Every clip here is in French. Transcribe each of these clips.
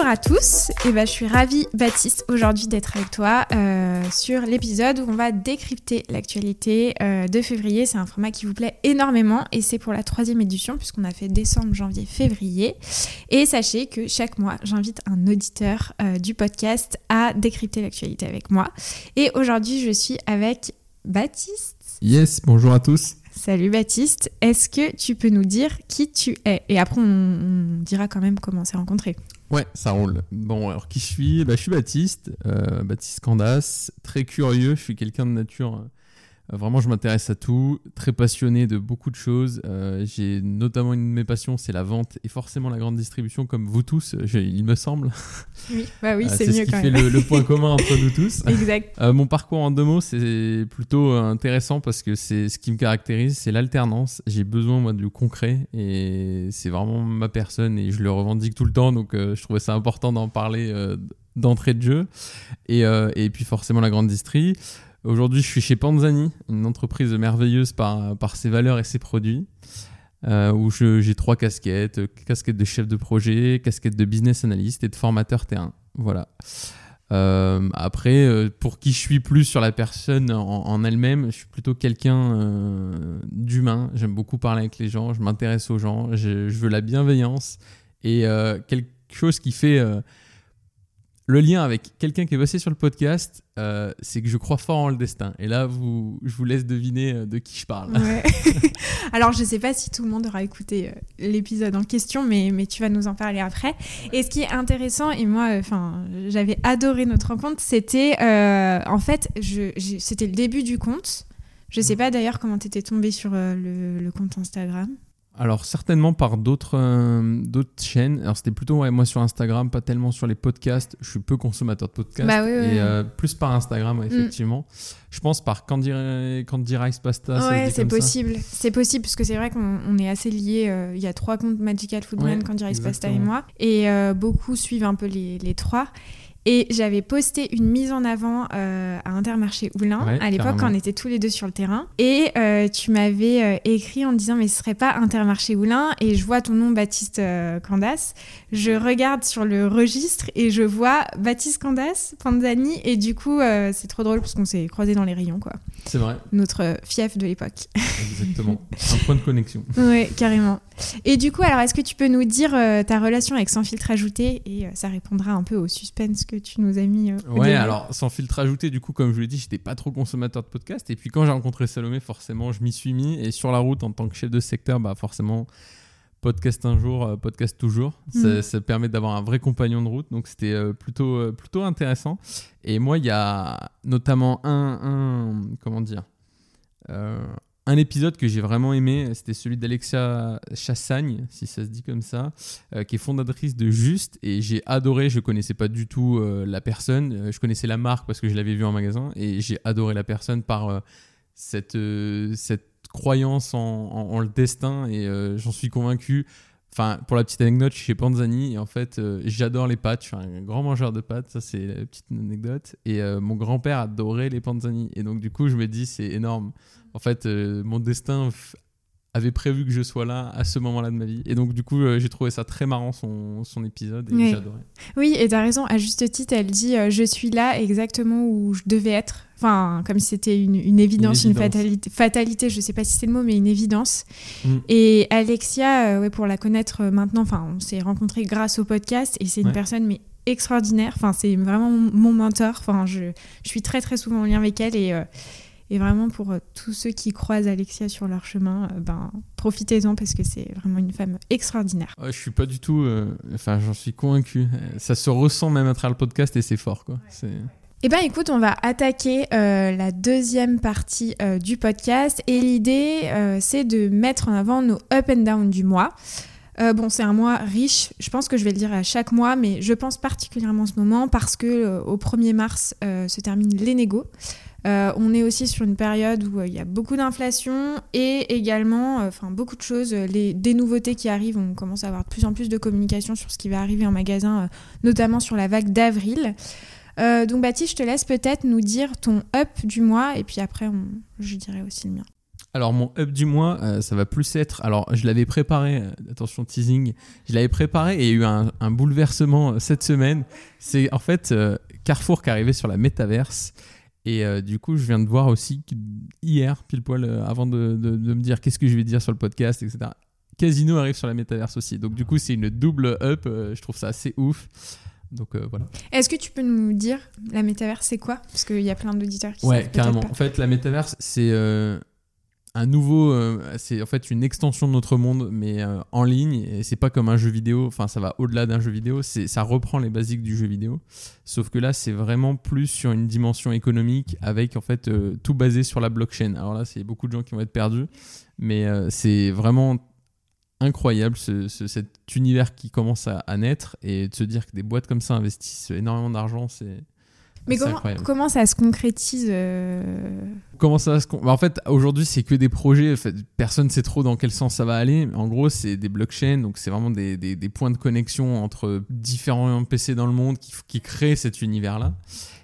Bonjour à tous, et ben, je suis ravie Baptiste aujourd'hui d'être avec toi euh, sur l'épisode où on va décrypter l'actualité euh, de février. C'est un format qui vous plaît énormément et c'est pour la troisième édition puisqu'on a fait décembre, janvier, février. Et sachez que chaque mois j'invite un auditeur euh, du podcast à décrypter l'actualité avec moi. Et aujourd'hui je suis avec Baptiste. Yes, bonjour à tous. Salut Baptiste, est-ce que tu peux nous dire qui tu es? Et après, on, dira quand même comment on s'est rencontrés. Ouais, ça roule. Bon, alors qui je suis bah, Je suis Baptiste, euh, Baptiste Candas, très curieux, je suis quelqu'un de nature euh, vraiment, je m'intéresse à tout, très passionné de beaucoup de choses. Euh, j'ai notamment une de mes passions, c'est la vente et forcément la grande distribution, comme vous tous, il me semble. Oui, bah oui, c'est mieux ce qui fait Le, point commun entre nous tous. exact. mon parcours en deux mots, c'est plutôt intéressant parce que c'est ce qui me caractérise, c'est l'alternance. J'ai besoin moi de concret et c'est vraiment ma personne et je le revendique tout le temps. Donc, je trouvais ça important d'en parler d'entrée de jeu et, et puis forcément la grande distrie. Aujourd'hui, je suis chez Panzani, une entreprise merveilleuse par, par ses valeurs et ses produits, euh, où j'ai trois casquettes casquette de chef de projet, casquette de business analyst et de formateur terrain. Voilà. Euh, après, euh, pour qui je suis plus sur la personne en, elle-même, je suis plutôt quelqu'un d'humain. J'aime beaucoup parler avec les gens, je m'intéresse aux gens, je, veux la bienveillance et quelque chose qui fait le lien avec quelqu'un qui est passé sur le podcast, euh, c'est que je crois fort en le destin. Et là, vous, je vous laisse deviner euh, de qui je parle. Alors, je ne sais pas si tout le monde aura écouté euh, l'épisode en question, mais, mais tu vas nous en parler après. Et ce qui est intéressant, et moi, enfin, j'avais adoré notre rencontre, c'était en fait, c'était le début du compte. Je ne sais mm. pas d'ailleurs comment tu étais tombé sur le compte Instagram. Alors certainement par d'autres euh, d'autres chaînes. Alors c'était plutôt moi sur Instagram, pas tellement sur les podcasts. Je suis peu consommateur de podcasts bah et euh, plus par Instagram mm. effectivement. Je pense par Candy, Candy Rice Pasta. Ouais, c'est possible. C'est possible parce que c'est vrai qu'on est assez liés. Euh, il y a trois comptes Magical Food ouais, Candy Rice Pasta et moi, et beaucoup suivent un peu les, les trois. Et j'avais posté une mise en avant euh, à Intermarché Oulin à l'époque quand on était tous les deux sur le terrain. Et euh, tu m'avais euh, écrit en disant mais ce serait pas Intermarché Oulin? Et je vois ton nom Baptiste Candas. Je regarde sur le registre et je vois Baptiste Candas, Panzani et du coup c'est trop drôle parce qu'on s'est croisés dans les rayons quoi. C'est vrai. Notre fief de l'époque. Exactement. Un point de connexion. Oui, carrément. Et du coup, alors, est-ce que tu peux nous dire ta relation avec Sans filtre ajouté? Et ça répondra un peu au suspense que tu nous as mis. Euh, ouais, alors, Sans filtre ajouté, du coup, comme je vous l'ai dit, j'étais pas trop consommateur de podcast. Et puis, quand j'ai rencontré Salomé, forcément, je m'y suis mis. Et sur la route, en tant que chef de secteur, bah, forcément, podcast un jour, podcast toujours. Ça, mm. permet d'avoir un vrai compagnon de route. Donc, c'était plutôt, plutôt intéressant. Et moi, il y a notamment un, un comment dire, un épisode que j'ai vraiment aimé, c'était celui d'Alexia Chassagne, si ça se dit comme ça, euh, qui est fondatrice de Juste. Et j'ai adoré, je connaissais pas du tout euh, la personne, euh, je connaissais la marque parce que je l'avais vue en magasin, et j'ai adoré la personne par cette, cette croyance en, le destin, et j'en suis convaincu. Enfin, pour la petite anecdote, je suis chez Panzani et en fait, j'adore les pâtes. Je suis un grand mangeur de pâtes, ça c'est la petite anecdote. Et mon grand-père adorait les Panzani. Et donc, du coup, je me dis, c'est énorme en fait, euh, mon destin avait prévu que je sois là à ce moment-là de ma vie. Et donc, du coup, euh, j'ai trouvé ça très marrant, son, son épisode, et oui. j'ai adoré. Oui, et tu as raison, à juste titre, elle dit euh, Je suis là exactement où je devais être. Enfin, comme si c'était une, une, évidence, une, fatalité, fatalité, je sais pas si c'est le mot, mais une évidence. Mm. Et Alexia, ouais, pour la connaître maintenant, enfin, on s'est rencontrés grâce au podcast, et c'est une personne, mais extraordinaire. Enfin, c'est vraiment mon mentor. Enfin, je, je, suis très, très souvent en lien avec elle, et et vraiment, pour euh, tous ceux qui croisent Alexia sur leur chemin, euh, ben, profitez-en parce que c'est vraiment une femme extraordinaire. Ouais, je suis pas du tout. Euh, enfin, j'en suis convaincu. Ça se ressent même à travers le podcast et c'est fort, quoi. Eh bien, écoute, on va attaquer la deuxième partie du podcast. Et l'idée, c'est de mettre en avant nos up and down du mois. bon, c'est un mois riche. Je pense que je vais le dire à chaque mois, mais je pense particulièrement en ce moment parce que au 1er mars se terminent les négos. Euh, on est aussi sur une période où euh, il y a beaucoup d'inflation et également euh, enfin beaucoup de choses, les, des nouveautés qui arrivent. On commence à avoir de plus en plus de communication sur ce qui va arriver en magasin, notamment sur la vague d'avril. donc Baptiste, je te laisse peut-être nous dire ton up du mois et puis après je dirai aussi le mien. Alors mon up du mois, ça va plus être. Alors je l'avais préparé, attention teasing, je l'avais préparé et il y a eu un, un bouleversement cette semaine. C'est en fait Carrefour qui est arrivé sur la métaverse. Et euh, du coup, je viens de voir aussi hier, pile poil, euh, avant de, de- de me dire qu'est-ce que je vais dire sur le podcast, etc. Casino arrive sur la métaverse aussi. Donc du coup, c'est une double up. euh, je trouve ça assez ouf. Donc voilà. Est-ce que tu peux nous dire la métaverse c'est quoi? Parce qu'il y a plein d'auditeurs qui Ouais, carrément. pas. En fait, la métaverse, c'est un nouveau, euh, c'est en fait une extension de notre monde, mais euh, en ligne. Et c'est pas comme un jeu vidéo. Enfin, ça va au-delà d'un jeu vidéo. C'est, ça reprend les basiques du jeu vidéo. Sauf que là, c'est vraiment plus sur une dimension économique, avec en fait euh, tout basé sur la blockchain. Alors là, c'est beaucoup de gens qui vont être perdus, mais c'est vraiment incroyable ce, ce- cet univers qui commence à, à naître et de se dire que des boîtes comme ça investissent énormément d'argent, c'est Mais comment, comment ça se concrétise euh, Comment ça se con- bah, En fait, aujourd'hui, c'est que des projets. En fait, personne ne sait trop dans quel sens ça va aller. En gros, c'est des blockchains, donc c'est vraiment des, des- des points de connexion entre différents PC dans le monde qui, qui créent cet univers-là.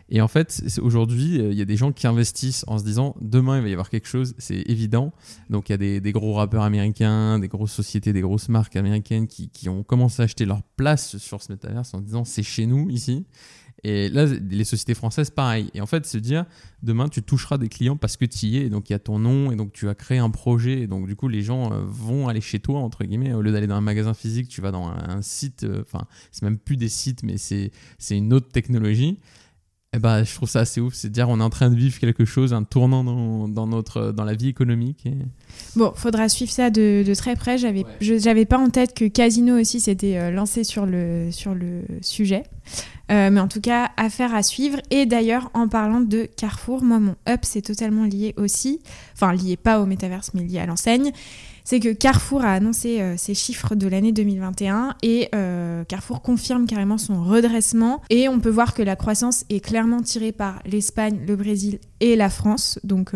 Et en fait, aujourd'hui, euh, il y a des gens qui investissent en se disant demain, il va y avoir quelque chose, c'est évident. Donc, il y a des, des gros rappeurs américains, des grosses sociétés, des grosses marques américaines qui, qui ont commencé à acheter leur place sur ce métaverse en se disant c'est chez nous ici. Et là, les sociétés françaises, pareil. Et en fait, se dire demain tu toucheras des clients parce que tu y es et donc il y a ton nom et donc tu as créé un projet et donc du coup les gens euh, vont aller chez toi entre guillemets au lieu d'aller dans un magasin physique tu vas dans un, site euh, enfin c'est même plus des sites mais c'est une autre technologie et ben je trouve ça assez ouf c'est de dire on est en train de vivre quelque chose un tournant dans, dans notre dans la vie économique et... Bon, faudra suivre ça de, de très près. J'avais, Ouais. j'avais pas en tête que Casino aussi s'était euh, lancé sur le, sur le sujet. Euh, mais en tout cas, affaire à suivre. Et d'ailleurs, en parlant de Carrefour, moi, mon up, c'est totalement lié aussi. Enfin, lié pas au métaverse, mais lié à l'enseigne. C'est que Carrefour a annoncé euh, ses chiffres de l'année 2021 et euh, Carrefour confirme carrément son redressement. Et on peut voir que la croissance est clairement tirée par l'Espagne, le Brésil et la France. Donc.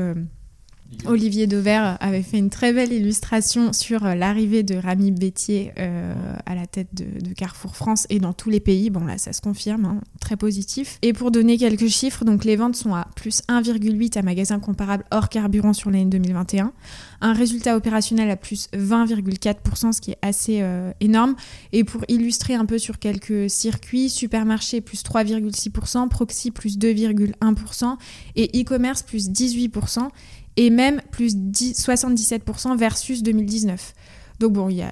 Olivier Dauvert avait fait une très belle illustration sur euh, l'arrivée de Rami Bétier euh, à la tête de, de Carrefour France et dans tous les pays. Bon là, ça se confirme, hein, très positif. Et pour donner quelques chiffres, donc les ventes sont à plus 1,8 à magasin comparable hors carburant sur l'année 2021. Un résultat opérationnel à plus 20,4%, ce qui est assez euh, énorme. Et pour illustrer un peu sur quelques circuits, supermarché plus 3,6%, proxy plus 2,1% et e-commerce plus 18% et même plus 10 77% versus 2019. Donc bon, y a,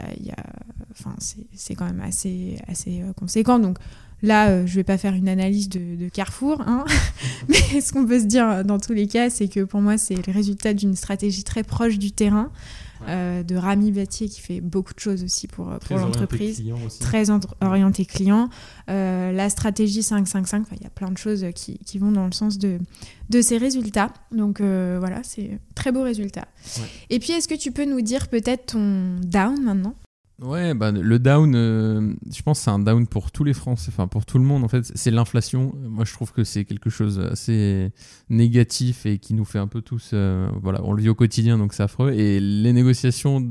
c'est quand même assez, assez euh, conséquent. Donc là, euh, je vais pas faire une analyse de, de Carrefour, hein. mais ce qu'on peut se dire euh, dans tous les cas, c'est que pour moi, c'est le résultat d'une stratégie très proche du terrain, euh, de Rami Batier qui fait beaucoup de choses aussi pour, euh, pour l'entreprise très orienté client. Euh, la stratégie 555, enfin, il y a plein de choses qui, qui vont dans le sens de, de ces résultats. Donc voilà, c'est très beau résultat. Ouais. Et puis, est-ce que tu peux nous dire peut-être ton down maintenant? Ouais, bah, le down, euh, je pense que c'est un down pour tous les Français, enfin pour tout le monde en fait, c'est l'inflation. Moi je trouve que c'est quelque chose assez négatif et qui nous fait un peu tous, euh, voilà, on le vit au quotidien donc c'est affreux. Et les négociations,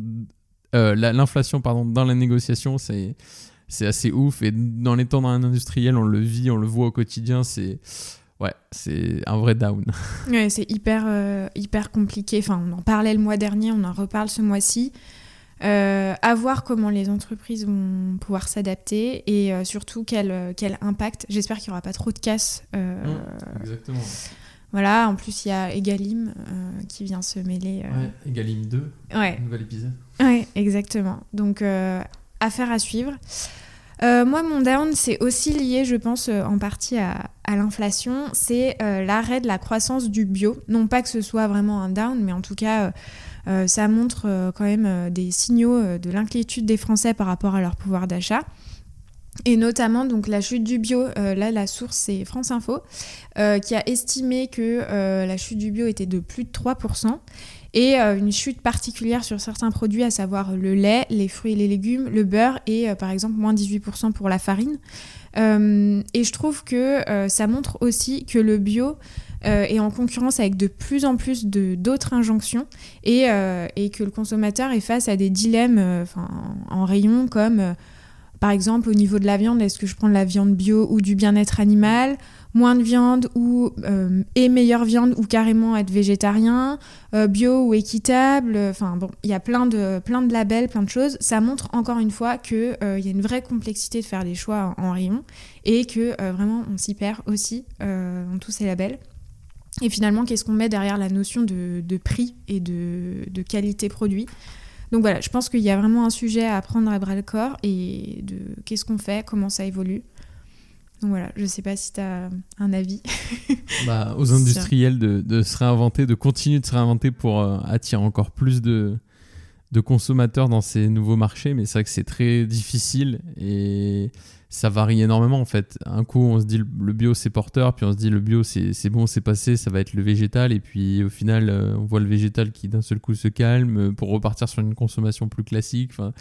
euh, la- l'inflation pardon, dans la négociation c'est c'est assez ouf et dans les temps dans industriel on le vit, on le voit au quotidien, c'est ouais, c'est un vrai down. Ouais, c'est hyper, hyper compliqué. Enfin, on en parlait le mois dernier, on en reparle ce mois-ci. Euh, à voir comment les entreprises vont pouvoir s'adapter et euh, surtout quel, euh, quel impact. J'espère qu'il n'y aura pas trop de casse. euh, Exactement. Voilà, en plus il y a Egalim qui vient se mêler. Ouais, Egalim 2, ouais. nouvel épisode. Ouais, exactement. Donc, affaire à suivre. Moi, mon down, c'est aussi lié, je pense, en partie à, à l'inflation. C'est l'arrêt de la croissance du bio. Non pas que ce soit vraiment un down, mais en tout cas, ça montre euh, quand même euh, des signaux euh, de l'inquiétude des Français par rapport à leur pouvoir d'achat. Et notamment, donc, la chute du bio, euh, là, la source, c'est France Info, euh, qui a estimé que euh, la chute du bio était de plus de 3%, et euh, une chute particulière sur certains produits, à savoir le lait, les fruits et les légumes, le beurre, et euh, par exemple, moins 18% pour la farine. Euh, et je trouve que euh, ça montre aussi que le bio euh, est en concurrence avec de plus en plus d'autres injonctions, et, euh, et que le consommateur est face à des dilemmes euh, 'fin, en rayon comme... par exemple, au niveau de la viande, est-ce que je prends de la viande bio ou du bien-être animal? Moins de viande ou et meilleure viande ou carrément être végétarien, bio ou équitable? Enfin bon, il y a plein de, plein de labels, plein de choses. Ça montre encore une fois qu'il il y a une vraie complexité de faire des choix en, rayon et que vraiment on s'y perd aussi dans tous ces labels. Et finalement, qu'est-ce qu'on met derrière la notion de, de prix et de, de qualité produit? Donc voilà, je pense qu'il y a vraiment un sujet à prendre à bras le corps et de qu'est-ce qu'on fait, comment ça évolue. Donc voilà, je sais pas si tu as un avis. bah, aux industriels de, de, se réinventer, de continuer de se réinventer pour euh, attirer encore plus de, de consommateurs dans ces nouveaux marchés, mais c'est vrai que c'est très difficile et ça varie énormément en fait. Un coup, on se dit le bio c'est porteur, puis on se dit le bio c'est bon, c'est passé, ça va être le végétal, et puis au final, euh, on voit le végétal qui d'un seul coup se calme euh, pour repartir sur une consommation plus classique. Enfin,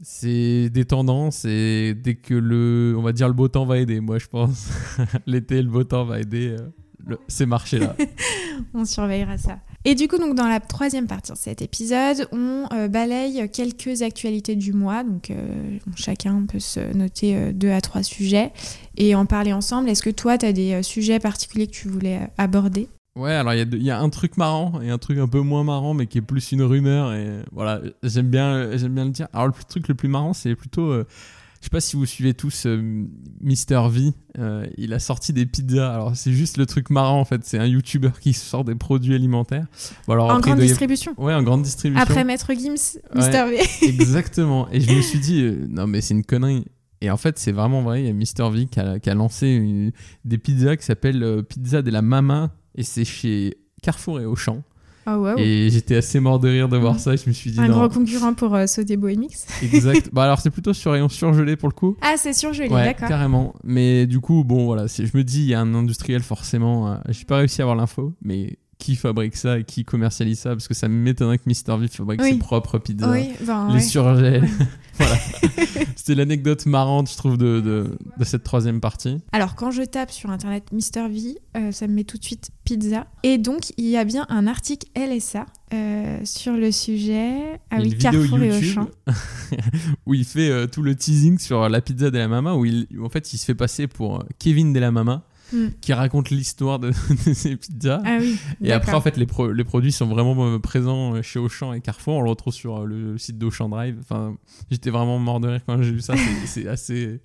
c'est des tendances et dès que le, on va dire le beau temps va aider, moi je pense. L'été, le beau temps va aider euh, ces marchés-là. on surveillera ça. Et du coup, donc, dans la troisième partie de cet épisode, on euh, balaye quelques actualités du mois. Donc, euh, chacun peut se noter euh, deux à trois sujets et en parler ensemble. Est-ce que toi, tu as des sujets particuliers que tu voulais aborder? Ouais, alors il y, y, a un truc marrant et un truc un peu moins marrant, mais qui est plus une rumeur. Et voilà, j'aime bien, j'aime bien le dire. Alors, le truc le plus marrant, c'est plutôt je sais pas si vous suivez tous euh, Mister V. Euh, il a sorti des pizzas. Alors, c'est juste le truc marrant en fait. C'est un YouTuber qui sort des produits alimentaires. en grande distribution. Ouais, en grande distribution. Après Maître Gims, Mister V. exactement. Et je me suis dit, euh, non, mais c'est une connerie. Et en fait, c'est vraiment vrai. Il y a Mister V qui a, lancé des pizzas qui s'appellent Pizza de la Mama. Et c'est chez Carrefour et Auchan. Ah, et j'étais assez mort de rire de voir ça. je me suis dit. Un gros concurrent pour euh, MX. exact. Bah alors c'est plutôt sur rayon surgelé pour le coup. Ah c'est surgelé, d'accord. Carrément. Mais du coup, bon voilà, je me dis, il y a un industriel forcément. Euh, j'ai pas réussi à avoir l'info, mais qui fabrique ça et qui commercialise ça parce que ça m'étonnerait que Mister V fabrique ses propres pizzas. Oui, ben, les surgèle. voilà. C'était l'anecdote marrante, je trouve, de, de, de, cette troisième partie. Alors, quand je tape sur internet Mister V, euh, ça me met tout de suite pizza. Et donc, il y a bien un article LSA euh, sur le sujet. Ah oui, Carrefour et Auchan. où il fait euh, tout le teasing sur la pizza de la mama, où, il, en fait, il se fait passer pour Kevin de la mama Mm. qui raconte l'histoire de, ces pizzas. Ah et après, en fait, les, les, produits sont vraiment euh, présents chez Auchan et Carrefour. On le retrouve sur euh, le site d'Auchan Drive. Enfin, j'étais vraiment mort de rire quand j'ai vu ça. C'est assez,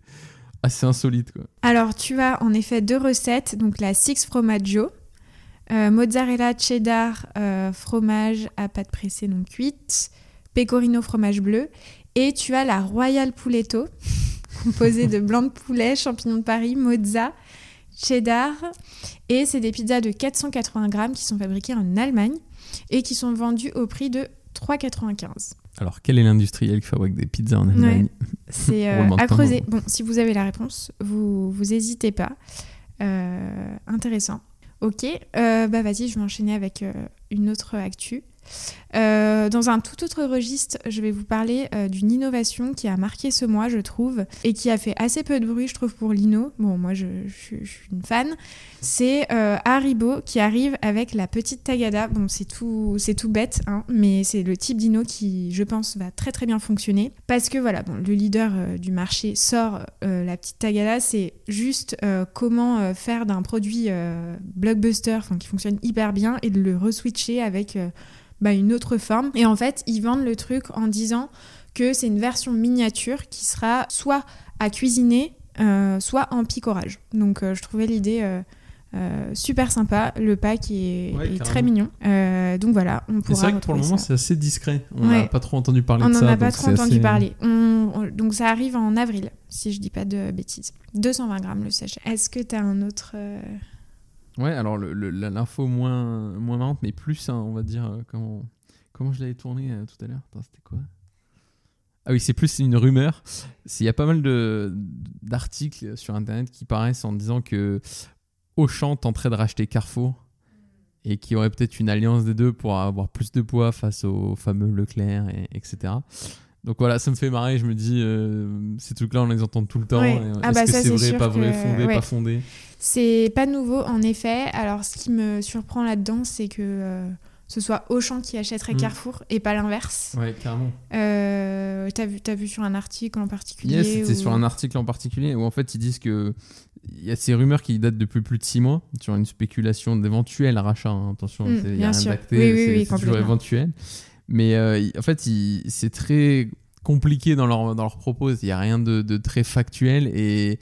assez insolite. Quoi. Alors, tu as en effet deux recettes. Donc, la Six Fromaggio. Euh, mozzarella cheddar fromage à pâte pressée non cuite, pecorino fromage bleu et tu as la Royal Pouletto composée de blanc de poulet, champignons de Paris, mozza, cheddar. Et c'est des pizzas de 480 grammes qui sont fabriquées en Allemagne et qui sont vendues au prix de 3,95. Alors, quel est l'industriel qui fabrique des pizzas en Allemagne C'est euh, à creuser. Bon, si vous avez la réponse, vous vous hésitez pas. Euh, intéressant. Ok, euh, bah vas-y, je vais enchaîner avec une autre actu. Euh, dans un tout autre registre, je vais vous parler euh, d'une innovation qui a marqué ce mois, je trouve, et qui a fait assez peu de bruit, je trouve, pour l'INO. Bon, moi, je, suis une fan. C'est euh, Haribo qui arrive avec la petite Tagada. Bon, c'est tout, c'est tout bête, hein, mais c'est le type d'INO qui, je pense, va très très bien fonctionner. Parce que voilà, bon, le leader du marché sort la petite Tagada, c'est juste comment faire d'un produit blockbuster, qui fonctionne hyper bien, et de le reswitcher avec bah, une autre forme. Et en fait, ils vendent le truc en disant que c'est une version miniature qui sera soit à cuisiner, euh, soit en picorage. Donc euh, je trouvais l'idée euh, super sympa. Le pack est, très mignon. donc voilà, on pourra. C'est vrai que pour le moment, c'est assez discret. On n'a pas trop entendu parler de ça. On n'en a pas trop entendu parler. donc ça arrive en avril, si je dis pas de bêtises. 220 grammes le sachet. Est-ce que tu as un autre. Ouais, alors l'info moins, moins marrante, mais plus, hein, on va dire, euh, comment, comment je l'avais tourné euh, tout à l'heure C'était quoi? Ah oui, c'est plus une rumeur. Il y a pas mal d'articles sur Internet qui paraissent en disant que Auchan tenterait de racheter Carrefour et qu'il y aurait peut-être une alliance des deux pour avoir plus de poids face au fameux Leclerc, et, etc. Donc voilà, ça me fait marrer. Je me dis, euh, ces trucs-là, on les entend tout le temps. Ah bah est-ce que c'est vrai, pas vrai, fondé, pas fondé? C'est pas nouveau, en effet. Alors, ce qui me surprend là-dedans, c'est que euh, ce soit Auchan qui achèterait mm. Carrefour et pas l'inverse. Ouais, carrément. Euh, T'as vu, as vu sur un article en particulier Yes, c'était sur un article en particulier où en fait ils disent que il y a ces rumeurs qui datent depuis plus de six mois sur une spéculation d'éventuel rachat. hein. Attention, Mm, il y bien a rien sûr. d'acté, Oui, oui, oui, c'est toujours éventuel. Mais euh, en fait, c'est très compliqué dans leur, dans leur propos. Il n'y a rien de, de très factuel. Et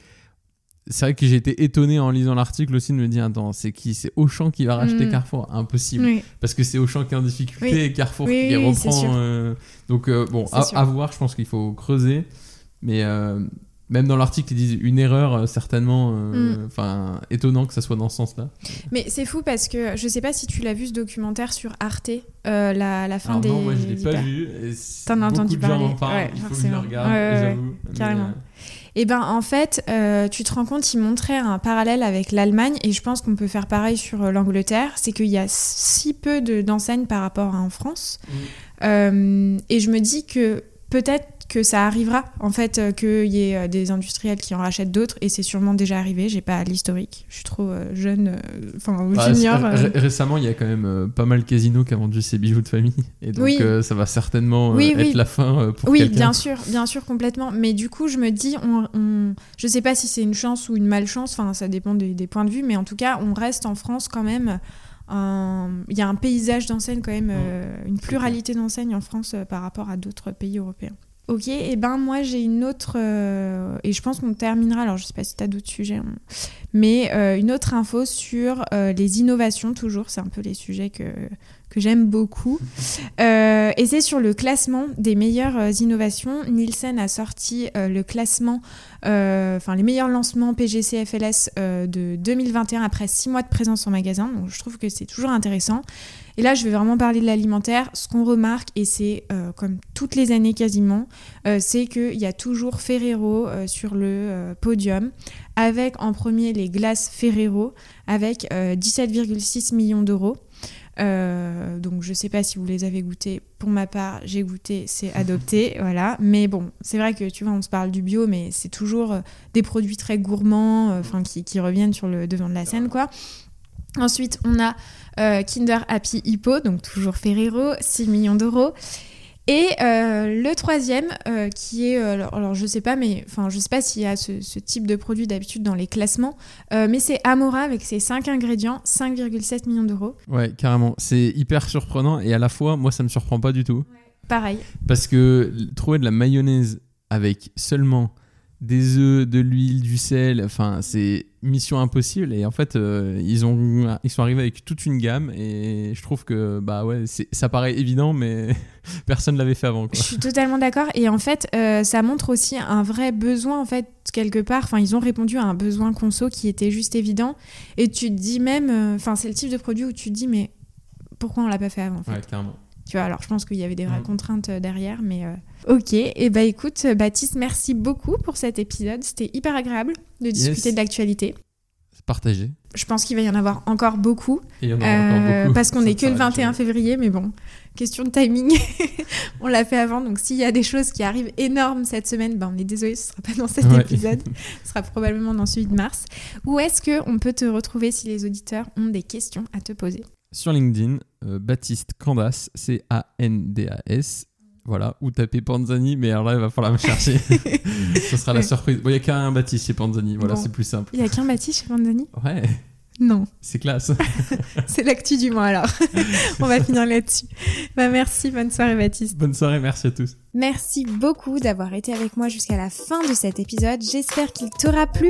c'est vrai que j'ai été étonné en lisant l'article aussi de me dire Attends, c'est qui? C'est Auchan qui va racheter Mm. Carrefour Impossible. Oui. Parce que c'est Auchan qui est en difficulté Oui. et Carrefour Oui, qui reprend. euh, donc, euh, bon, à, à voir. Je pense qu'il faut creuser. Mais. Même dans l'article, ils disent une erreur, euh, certainement. euh, Mm. Enfin, étonnant que ça soit dans ce sens-là. Mais c'est fou parce que je sais pas si tu l'as vu ce documentaire sur Arte, euh, la, la fin Alors des. non, moi je l'ai pas hyper- vu. T'en as entendu de gens parler. en parlent, Ouais, il faut que je le regarde, Ouais, ouais, carrément. Et ben en fait, tu te rends compte, il montrait un parallèle avec l'Allemagne et je pense qu'on peut faire pareil sur l'Angleterre. C'est qu'il y a si peu de- d'enseignes par rapport à en France. Mm. Et je me dis que peut-être que ça arrivera, en fait, euh, qu'il y ait euh, des industriels qui en rachètent d'autres et c'est sûrement déjà arrivé. J'ai pas l'historique, je suis trop euh, jeune, enfin bah, junior. Récemment, il y a quand même pas mal Casino qui a vendu ses bijoux de famille. Et donc, Oui. ça va certainement Oui, être oui. la fin pour Oui, bien sûr, bien sûr, complètement. Mais du coup, je me dis, on, on- je sais pas si c'est une chance ou une malchance, enfin, ça dépend des, des points de vue, mais en tout cas, on reste en France quand même. Il y a un paysage d'enseignes quand même, euh, une pluralité d'enseignes en France euh, par rapport à d'autres pays européens. Ok, et ben moi j'ai une autre, euh, et je pense qu'on terminera, alors je sais pas si tu as d'autres sujets, hein, mais euh, une autre info sur euh, les innovations, toujours, c'est un peu les sujets que, que j'aime beaucoup. Et c'est sur le classement des meilleures innovations. Nielsen a sorti le classement, enfin les meilleurs lancements PGC FLS de 2021 après six mois de présence en magasin. Donc je trouve que c'est toujours intéressant. Et là, je vais vraiment parler de l'alimentaire. Ce qu'on remarque, et c'est euh, comme toutes les années quasiment, euh, c'est qu'il y a toujours Ferrero euh, sur le podium, avec en premier les glaces Ferrero, avec euh, 17,6 millions d'euros. Euh, donc je sais pas si vous les avez goûtés. Pour ma part, j'ai goûté, c'est adopté, voilà. Mais bon, c'est vrai que tu vois, on se parle du bio, mais c'est toujours des produits très gourmands, euh, enfin qui, qui reviennent sur le devant de la scène, quoi. Ensuite, on a euh, Kinder Happy Hippo, donc toujours Ferrero, 6 millions d'euros. Et euh, le troisième, euh, qui est, alors, alors, je sais pas, mais enfin je sais pas s'il y a ce, ce type de produit d'habitude dans les classements, euh, mais c'est Amora avec ses 5 ingrédients, 5,7 millions d'euros. Ouais, carrément. C'est hyper surprenant et à la fois, moi, ça me surprend pas du tout. Pareil. Parce que trouver de la mayonnaise avec seulement des œufs, de l'huile, du sel, enfin, c'est mission impossible. Et en fait, euh, ils, ont, ils sont arrivés avec toute une gamme. Et je trouve que, bah ouais, c'est- ça paraît évident, mais personne l'avait fait avant. Je suis totalement d'accord. Et en fait, euh, ça montre aussi un vrai besoin, en fait, quelque part. Enfin, ils ont répondu à un besoin conso qui était juste évident. Et tu te dis même, euh, enfin, c'est le type de produit où tu te dis, mais pourquoi on l'a pas fait avant en fait? Ouais, carrément. Tu vois, alors je pense qu'il y avait des vraies Mm. contraintes euh, derrière, mais euh, ok. Et bah écoute, euh, Baptiste, merci beaucoup pour cet épisode. C'était hyper agréable de discuter Yes. de l'actualité. Partagé. Je pense qu'il va y en avoir encore beaucoup, il y en aura euh, encore beaucoup. parce qu'on n'est ne que le s'arrête 21 jamais. février, mais bon, question de timing, on l'a fait avant. Donc s'il y a des choses qui arrivent énormes cette semaine, ben on est désolé, ce sera pas dans cet Ouais. épisode, ce sera probablement dans celui de mars. Où est-ce que on peut te retrouver si les auditeurs ont des questions à te poser? Sur LinkedIn, euh, Baptiste Candas, C-A-N-D-A-S. Voilà, ou tapez Panzani, mais alors là, il va falloir me chercher. Ce sera la surprise. Bon, il n'y a qu'un Baptiste chez Panzani, voilà, Bon. c'est plus simple. Il y a qu'un Baptiste chez Pandani Ouais, Non. c'est classe. C'est l'actu du mois alors. On va finir là-dessus. Bah, merci, bonne soirée Baptiste. Bonne soirée, merci à tous. Merci beaucoup d'avoir été avec moi jusqu'à la fin de cet épisode. J'espère qu'il t'aura plu.